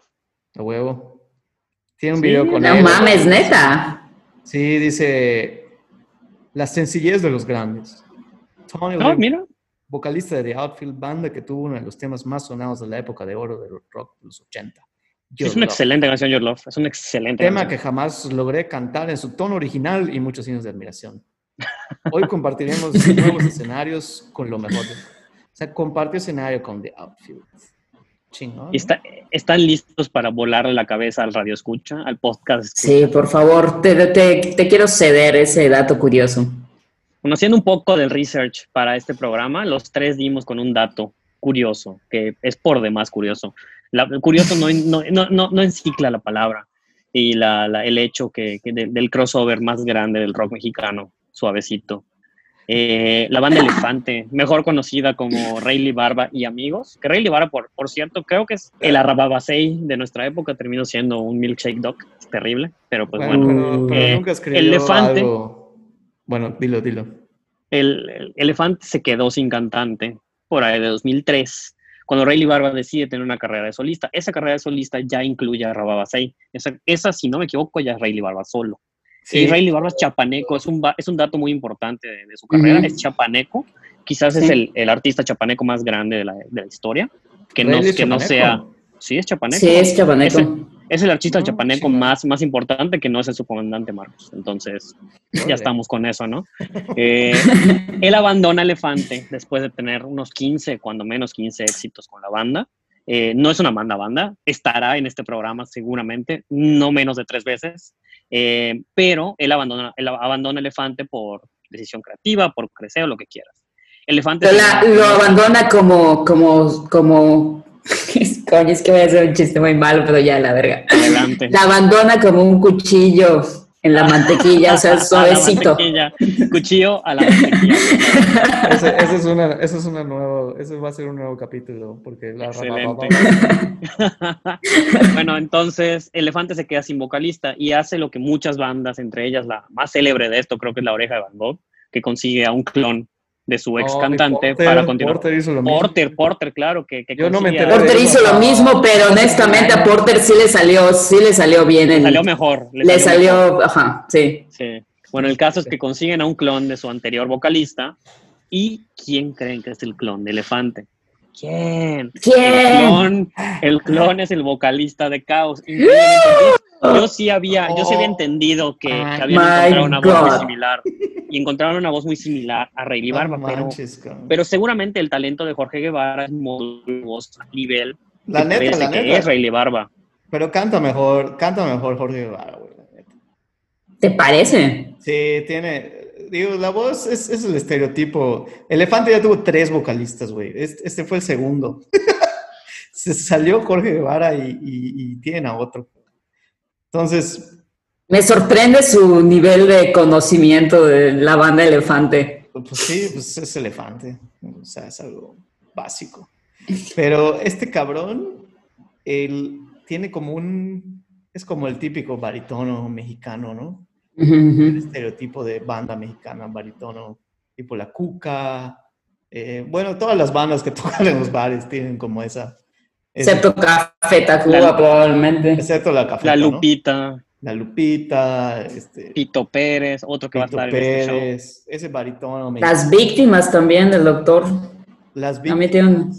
a huevo. Tiene un Sí, video con No él. mames, neta. Sí, dice la sencillez de los grandes. Tony No, Lynn, mira. Vocalista de The Outfield, banda que tuvo uno de los temas más sonados de la época de oro del rock de los 80. Your Es una Love. excelente canción, Your Love. Es una excelente Tema que canción. jamás logré cantar en su tono original y muchos signos de admiración. Hoy compartiremos nuevos escenarios con lo mejor. de- O sea, compartió escenario con The Outfield. Chingón. Está- están listos para volarle la cabeza al radio escucha, al podcast. Sí, por favor, te, te- te quiero ceder ese dato curioso. Bueno, haciendo un poco del research para este programa, los tres dimos con un dato curioso, que es por demás curioso. La- curioso no, no, no, no, encicla la palabra y la, la- el hecho que, que de- del crossover más grande del rock mexicano, suavecito. Eh, la banda Elefante, mejor conocida como Rayleigh Barba y Amigos, que Rayleigh Barba, por, por cierto, creo que es el arrababasei de nuestra época, terminó siendo un milkshake dog, es terrible, pero pues bueno, bueno. pero eh, nunca escribió Elefante. algo- Bueno, dilo, dilo. el, el Elefante se quedó sin cantante por ahí de 2003, cuando Rayleigh Barba decide tener una carrera de solista. Esa carrera de solista ya incluye a Rababasei. Esa, esa, si no me equivoco, ya es Rayleigh Barba solo. Sí, Y Rayleigh Barba es chapaneco, es un, ba- es un dato muy importante de, de su carrera, es chapaneco. Quizás es el, el artista chapaneco más grande de la, de la historia. Que no, que no sea... Sí, es chapaneco. Sí, es chapaneco. Es el artista No, chapaneco más, más importante que no es el subcomandante Marcos. Entonces, ya estamos con eso, ¿no? Eh, él abandona Elefante después de tener unos 15, cuando menos 15 éxitos con la banda. Eh, no es una banda banda, estará en este programa seguramente, no menos de tres veces, Eh, pero él abandona, él abandona Elefante por decisión creativa, por crecer o lo que quieras. Elefante... La- lo abandona como, como, como, coño, es que voy a hacer un chiste muy malo, pero ya, la verga. Adelante. La abandona como un cuchillo en la mantequilla, o sea, suavecito. Cuchillo a la mantequilla. Ese, ese es una, ese es una nuevo, ese va a ser un nuevo capítulo, porque la Excelente. bueno, entonces Elefante se queda sin vocalista y hace lo que muchas bandas, entre ellas la más célebre de esto, creo que es La Oreja de Van Gogh, que consigue a un clon de su ex Oh, cantante Porter, para continuar. Porter hizo lo mismo. Porter, Porter, claro, que, que Yo no me Porter hizo lo mismo, pero honestamente a Porter sí le salió, sí le salió bien. el- salió mejor. le mejor. salió, ajá, sí. Sí. Bueno, el caso es que consiguen a un clon de su anterior vocalista. ¿Y quién creen que es el clon de Elefante? ¿Quién? El ¿Quién? clon, el clon es el vocalista de Caos. Yo, sí había, yo sí había entendido que, que habían encontrado una voz muy similar. Y encontraron una voz muy similar a Rayleigh Barba, No pero, manches, pero seguramente el talento de Jorge Guevara es muy voz a nivel La neta, parece la que neta. es Rayleigh Barba. Pero canta mejor, canta mejor Jorge Guevara, güey. la neta. ¿Te parece? Sí, tiene. Digo, la voz es, es el estereotipo. Elefante ya tuvo tres vocalistas, güey. Este, este fue el segundo. Se salió Jorge Guevara y, y, y tienen a otro. Entonces, Me sorprende su nivel de conocimiento de la banda Elefante. pues sí, pues es elefante. O sea, es algo básico. Pero este cabrón, él tiene como un. Es como el típico baritono mexicano, ¿no? El estereotipo de banda mexicana, baritono, tipo La Cuca. eh, bueno, todas las bandas que tocan en los bares tienen como esa. Excepto Café Tacuba, La- probablemente. excepto la Café. La Lupita, La Lupita, este, Pito Pérez, otro que va a estar en este show. Pérez, ese baritono. mexicano. Las víctimas también del doctor. Las un-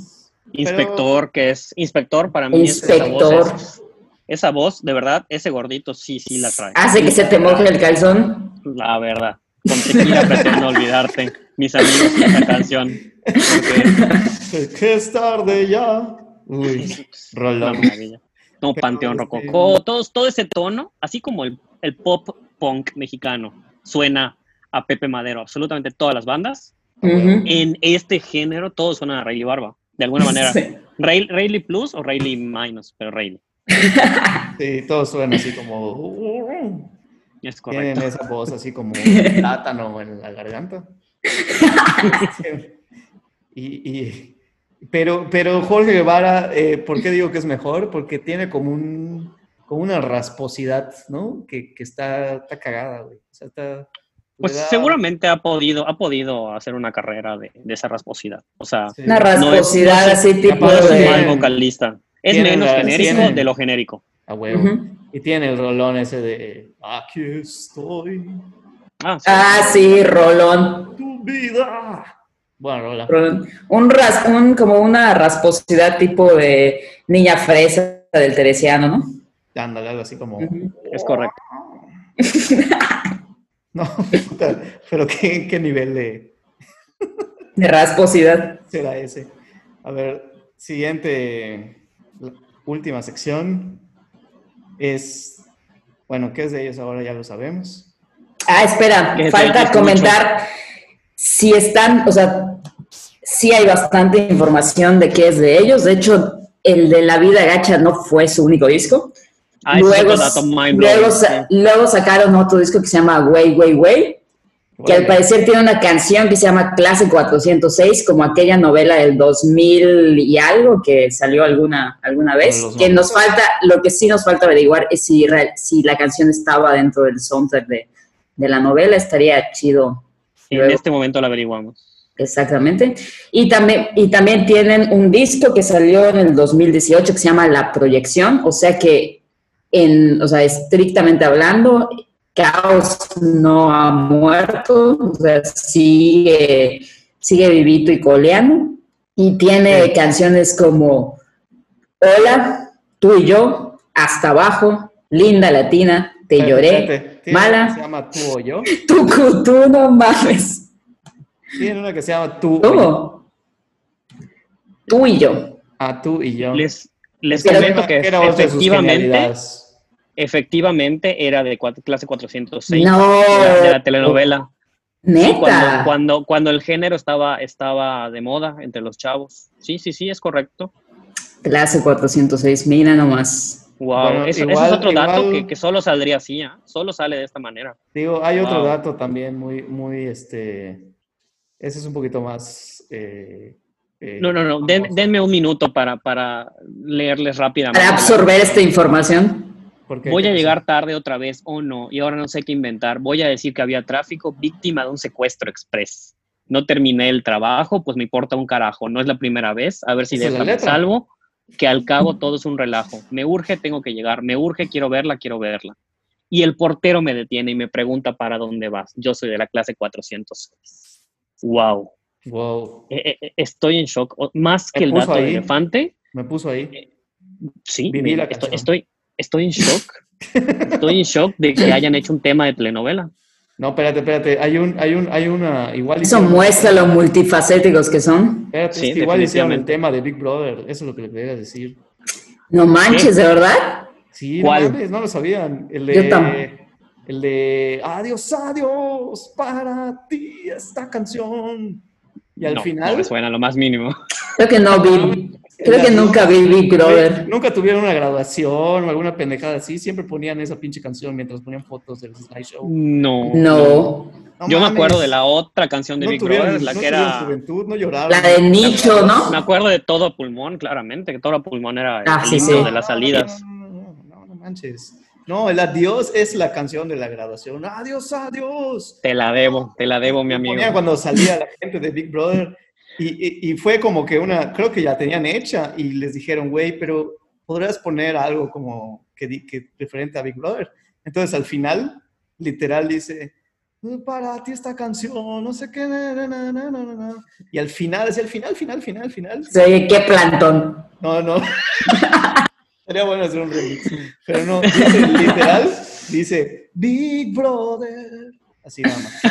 Inspector, que es inspector para mí. es esa Inspector. voz, es- esa voz, de verdad, ese gordito sí, sí la trae. Hace que se te moje el calzón. La verdad. Con tequila pretendo olvidarte, mis amigos, esta canción. Porque Que, que es tarde ya. Uy, es una rolón. maravilla. No, Panteón Rococó, todos, todo ese tono, así como el, el pop punk mexicano, suena a Pepe Madero, absolutamente todas las bandas. En este género, todos suenan a Rayleigh Barba, de alguna manera. Sí. Ray- Rayleigh Plus o Rayleigh Minus, pero Rayleigh. Sí, todos suenan así como... Es Tienen correcto. esa voz así como plátano en la garganta. y, y- pero, pero Jorge Guevara, eh, ¿por qué digo que es mejor? Porque tiene como, un, como una rasposidad, ¿no? Que, que está, está cagada, güey. O sea, está- Pues da- seguramente ha podido, ha podido hacer una carrera de, de esa rasposidad. O sea, sí. Una no es- rasposidad no es- así tipo no es de... vocalista. Es tiene menos la- genérico tiene- de lo genérico. A huevo. Ujú. Y tiene el rolón ese de Aquí estoy, Ah, sí. Ah, sí, Rolón. tu vida. Bueno, rola. Un ras, un, como una rasposidad tipo de niña fresa del teresiano, ¿no? Ándale, algo así como. Es correcto. No, pero ¿qué, qué nivel de De rasposidad. será ese? A ver, siguiente, última sección es, bueno, ¿qué es de ellos ahora? Ya lo sabemos. Ah, espera, falta comentar si están, o sea, sí hay bastante información de qué es de ellos. De hecho, el de La Vida Gacha no fue su único disco. Ah, luego, luego sacaron otro disco que se llama Way, Way, Way, que al parecer tiene una canción que se llama Clase 406, como aquella novela del 2000 y algo que salió alguna, alguna vez. Que nos falta, lo que sí nos falta averiguar es si, si la canción estaba dentro del soundtrack de, de la novela, estaría chido. En Luego- este momento lo averiguamos. Exactamente. Y también, y también tienen un disco que salió en el 2018 que se llama La Proyección, o sea que, en, o sea, estrictamente hablando, Caos no ha muerto, o sea, sigue, sigue vivito y coleando. Y tiene Sí. canciones como Hola, tú y yo, Hasta abajo, Linda Latina, Te lloré, espérate, ¿tiene mala. se llama Tú o Yo. tú, tú no mames. Tiene una que se llama Tú. Tú y yo. Ah, Tú y Yo. Les, les comento que Era efectivamente, efectivamente era de cuat- clase 406 No. de, la, de la telenovela. Neta. Cuando, cuando, cuando el género estaba, estaba de moda entre los chavos. Sí, sí, sí, es correcto. Clase 406, mira nomás. Wow, Bueno, eso, ese es otro dato igual- que, que solo saldría así, ¿ah? Solo sale de esta manera. Digo, hay otro dato también muy, muy, este, ese es un poquito más... eh, eh, No, no, no, den- denme un minuto para, para leerles rápidamente. Para absorber esta información. porque- Voy a llegar tarde otra vez o no, y ahora no sé qué inventar. Voy a decir que había tráfico víctima de un secuestro express. No terminé el trabajo, pues me importa un carajo. No es la primera vez. A ver si de me salvo. Que al cabo todo es un relajo. Me urge, tengo que llegar. Me urge, quiero verla, quiero verla. Y el portero me detiene y me pregunta para dónde vas. Yo soy de la clase 406. Wow. Wow, Eh, eh, estoy en shock. Más que el dato del ahí. elefante, me puso ahí. Sí, Viví me- la estoy, estoy, estoy en shock. Estoy en shock de que hayan hecho un tema de telenovela. No, espérate, espérate, hay un, hay un, hay una, igual Eso hicieron- muestra lo multifacéticos que son. Espérate, Sí, es que igual hicieron el tema de Big Brother, eso es lo que le quería decir. No manches, ¿de verdad? Sí, ¿Cuál? no lo sabían. El Yo el de Adiós, adiós, para ti esta canción. Y al no, final... no me suena lo más mínimo. Creo que no vi. Creo que nunca vi Big Brother. Nunca tuvieron una graduación o alguna pendejada así. Siempre ponían esa pinche canción mientras ponían fotos del slideshow. No. No. No Yo me acuerdo de la otra canción de no Big tuvieron, Brother, la no que era. juventud, no lloraron. La de nicho, ¿no? Me acuerdo de todo a pulmón, claramente, que todo a pulmón era el Ah, sí, himno sí. de las salidas. No, no, no, no, no manches. No, el adiós es la canción de la graduación. Adiós, adiós. Te la debo, te la debo, mi amigo. Cuando salía la gente de Big Brother y, y- y fue como que una, creo que ya tenían hecha y les dijeron, güey, pero podrías poner algo como que, que referente a Big Brother. Entonces al final, literal dice, para ti esta canción, no sé qué, na, na, na, na, na, na". y al final, es el final, final, final, final. Se oye, qué plantón. No, no. Sería bueno hacer un remix. Pero no, dice, literal, dice Big Brother. Así nada más.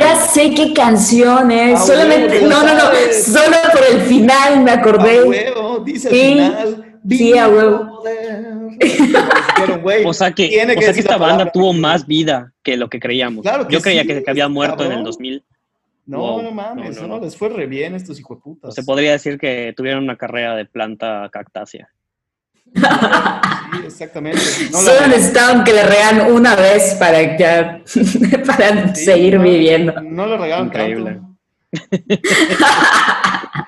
Ya sé qué canción es. Ah, Solamente. huevo, No, no, no. sabes. Solo por el final me A acordé. huevo, dice Sí. final. Sí, a huevo. Brother. Dijeron, güey, O sea que, tiene o sea que esta banda palabra. tuvo más vida que lo que creíamos. Claro que Yo creía sí, que, que había muerto en el cabrón. 2000. No, Wow. no mames, No, no, no, no. les fue re bien estos hijueputas. Se podría decir que tuvieron una carrera de planta cactácea. Sí, exactamente. No Solo necesitaban que le regalan una vez para, ya, para Sí, seguir no, viviendo. No le regalan Increíble. tanto.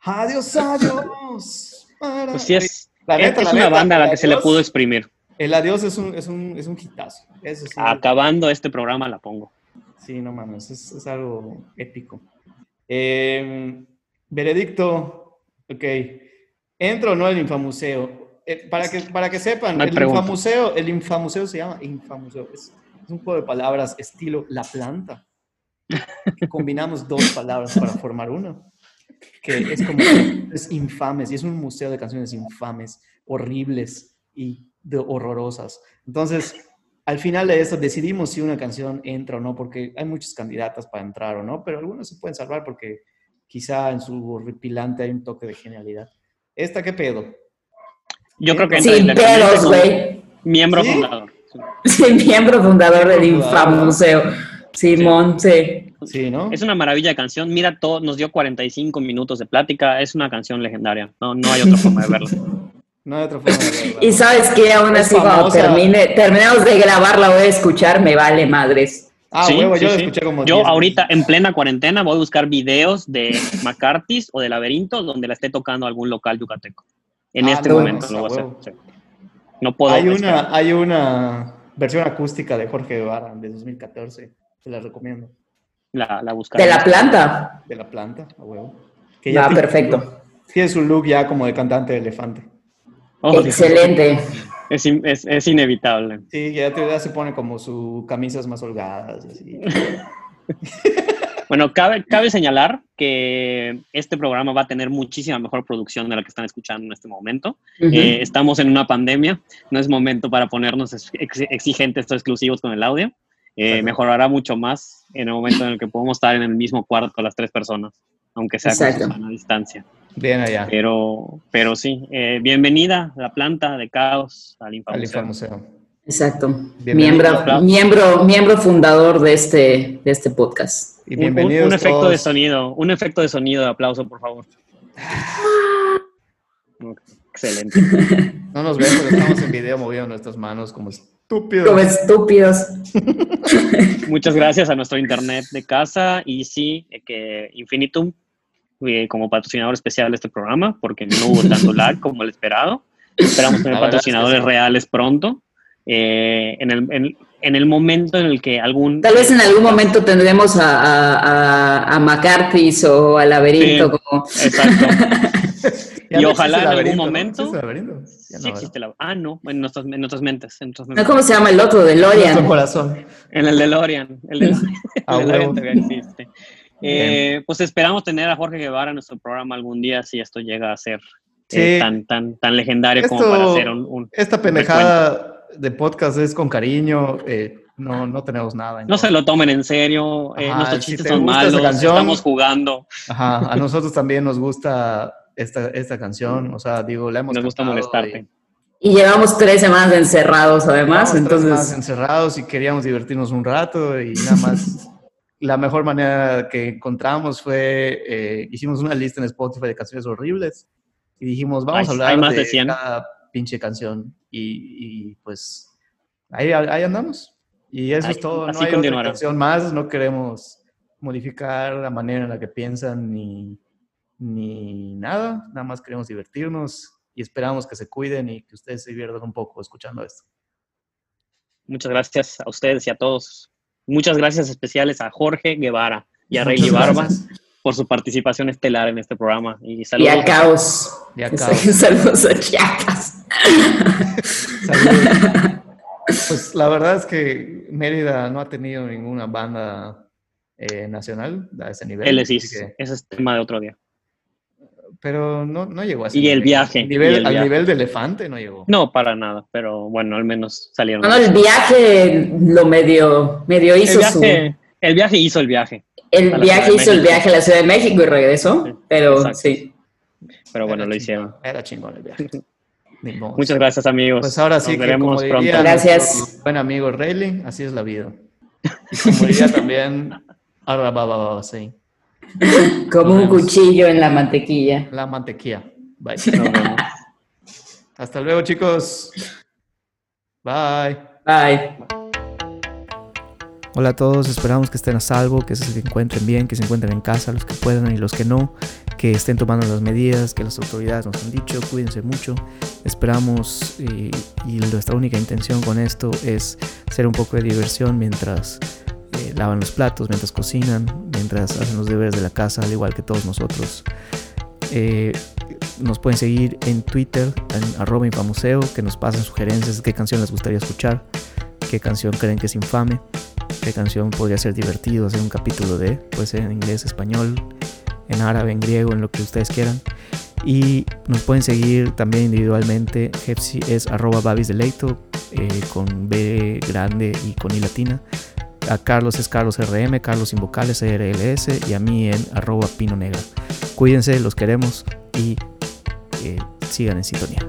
Adiós, adiós. para- Pues sí, es, La neta, es la una neta, banda a la que se le pudo exprimir. El adiós es un, es un, es un hitazo. Eso sí. Acabando este programa la pongo. Sí, no mames, es, es algo épico. Eh, veredicto, ok. ¿Entro o no el Infamuseo? Eh, para, que, para que sepan, No el pregunta. Infamuseo, el Infamuseo se llama Infamuseo. Es, es un juego de palabras estilo La Planta. Que combinamos dos palabras para formar una. Que es como, es infames, y es un museo de canciones infames, horribles y de horrorosas. Entonces, al final de esto decidimos si una canción entra o no, porque hay muchas candidatas para entrar o no, pero algunas se pueden salvar porque quizá en su horripilante hay un toque de genialidad. ¿Esta qué pedo? Yo creo que entra Sin pedos, güey. Miembro ¿Sí? fundador. Sí, miembro fundador del. Infamuseo. Simón, sí. Sí, ¿no? Es una maravilla de canción. Mira, todo, nos dio 45 minutos de plática. Es una canción legendaria. No, no hay otra forma de verla. No hay otra forma de verla. Y sabes que aún Es así cuando termine, terminemos de grabar la voy a escuchar, me vale madres. Ah, Sí, huevo, yo la sí. escuché como Yo 10 ahorita en plena cuarentena voy a buscar videos de McCarthy's o de Laberinto donde la esté tocando algún local yucateco. En Ah, este no, momento lo a voy a hacer. sí. No puedo. Hay esperar. una, hay una versión acústica de Jorge Guevara de 2014, se la recomiendo, La, la buscaré. De la planta. de La Planta, a huevo. Que ya Ah, tiene- perfecto. Tiene su look ya como de cantante de elefante. Oh. Excelente. Es, es- es inevitable. Sí, ya, te- ya se pone como sus camisas más holgadas. Así. Bueno, cabe, cabe señalar que este programa va a tener muchísima mejor producción de la que están escuchando en este momento. Ujú. Eh, estamos en una pandemia, no es momento para ponernos ex- ex- exigentes o exclusivos con el audio. Eh, mejorará mucho más en el momento en el que podemos estar en el mismo cuarto las tres personas, aunque sea a distancia. Bien allá, Pero, pero sí, eh, bienvenida la planta de caos al al Infamuseo. Exacto. Miembro, miembro, miembro fundador de este, de este podcast. Y Un, un- bienvenidos un efecto todos. de sonido, un efecto de sonido de aplauso, por favor. Ok, Excelente. No nos ven, pero estamos en video moviendo nuestras manos como estúpidos. Como estúpidos. Muchas gracias a nuestro internet de casa y sí, eh, que Infinitum eh, como patrocinador especial de este programa, porque no hubo tanto lag como el esperado. Esperamos tener es que patrocinadores sí. reales pronto. Eh, en, el, en, en el momento en el que algún... Tal vez en algún momento tendremos a, a, a, a McCarthy's o a Laberinto Sí. como... Exacto. Y no ojalá en algún momento- no, existe la... Ah, no, en nuestras, en nuestras mentes. En, nuestras. ¿Cómo se llama el otro? De Nuestro Lorian. corazón. En el DeLorean. El DeLorean, el DeLorean todavía existe. Eh, pues esperamos tener a Jorge Guevara en nuestro programa algún día si esto llega a ser eh, Sí. tan, tan, tan legendario como Esto- para hacer un... un- Esta pendejada de podcast es con cariño. eh, no, no tenemos nada. en no se lo tomen en serio, eh, Ajá, nuestros si chistes te son malos, canción- estamos jugando, Ajá, a nosotros también nos gusta esta, esta canción. O sea, digo, la hemos nos gusta molestarte. Y llevamos tres semanas encerrados además, tres más entonces... encerrados y queríamos divertirnos un rato y nada más. la mejor manera que encontramos fue, eh, hicimos una lista en Spotify de canciones horribles y dijimos, vamos Hay- a hablar hay más de, de 100. cada pinche canción y, y, pues ahí, ahí andamos. Y eso es todo, no hay otra canción más, no queremos modificar la manera en la que piensan ni, ni nada, nada más queremos divertirnos y esperamos que se cuiden y que ustedes se diviertan un poco escuchando esto. Muchas gracias a ustedes y a todos. Muchas gracias especiales a Jorge Guevara y a Rey Barba gracias. por su participación estelar en este programa. Y Y saludos. a Caos. Y a Caos. Saludos a Chiapas. Saludos. Pues la verdad es que Mérida no ha tenido ninguna banda eh, nacional a ese nivel. Existe. que- Ese es tema de otro día. Pero no, no llegó a ese Y el viaje, Al nivel, el al viaje. nivel de elefante no llegó. No, para nada, pero bueno, al menos salieron. Bueno, el viaje lo medio, medio el, hizo su... viaje, el viaje hizo el viaje, El viaje hizo el viaje a la Ciudad de México y regresó, Sí, pero exacto. sí. pero bueno, Era lo chingón, hicieron. Era chingón el viaje. Muchas gracias, amigos. Pues ahora sí Nos que veremos como pronto. diría Gracias. buen amigo Rayleigh, así es la vida. Y como diría también Arrabababasei, Como un cuchillo en la mantequilla. la mantequilla. Bye. Hasta luego, chicos. Bye. Bye. Hola a todos, esperamos que estén a salvo, que se encuentren bien, que se encuentren en casa, los que puedan y los que no, que estén tomando las medidas que las autoridades nos han dicho, cuídense mucho. Esperamos y, y nuestra única intención con esto es ser un poco de diversión mientras eh, lavan los platos, mientras cocinan, mientras hacen los deberes de la casa, al igual que todos nosotros. Eh, nos pueden seguir en Twitter, en arroba infamuseo, que nos pasen sugerencias qué canción les gustaría escuchar, qué canción creen que es infame, qué canción podría ser divertido hacer un capítulo de, puede ser en inglés, español, en árabe, en griego, en lo que ustedes quieran. Y nos pueden seguir también individualmente. Jepsi es arroba babisdeleito eh, con B grande y con I latina. A Carlos es Carlos RM, Carlos sin vocales, RLS y a mí en arroba pino negra. Cuídense, los queremos y eh, sigan en sintonía.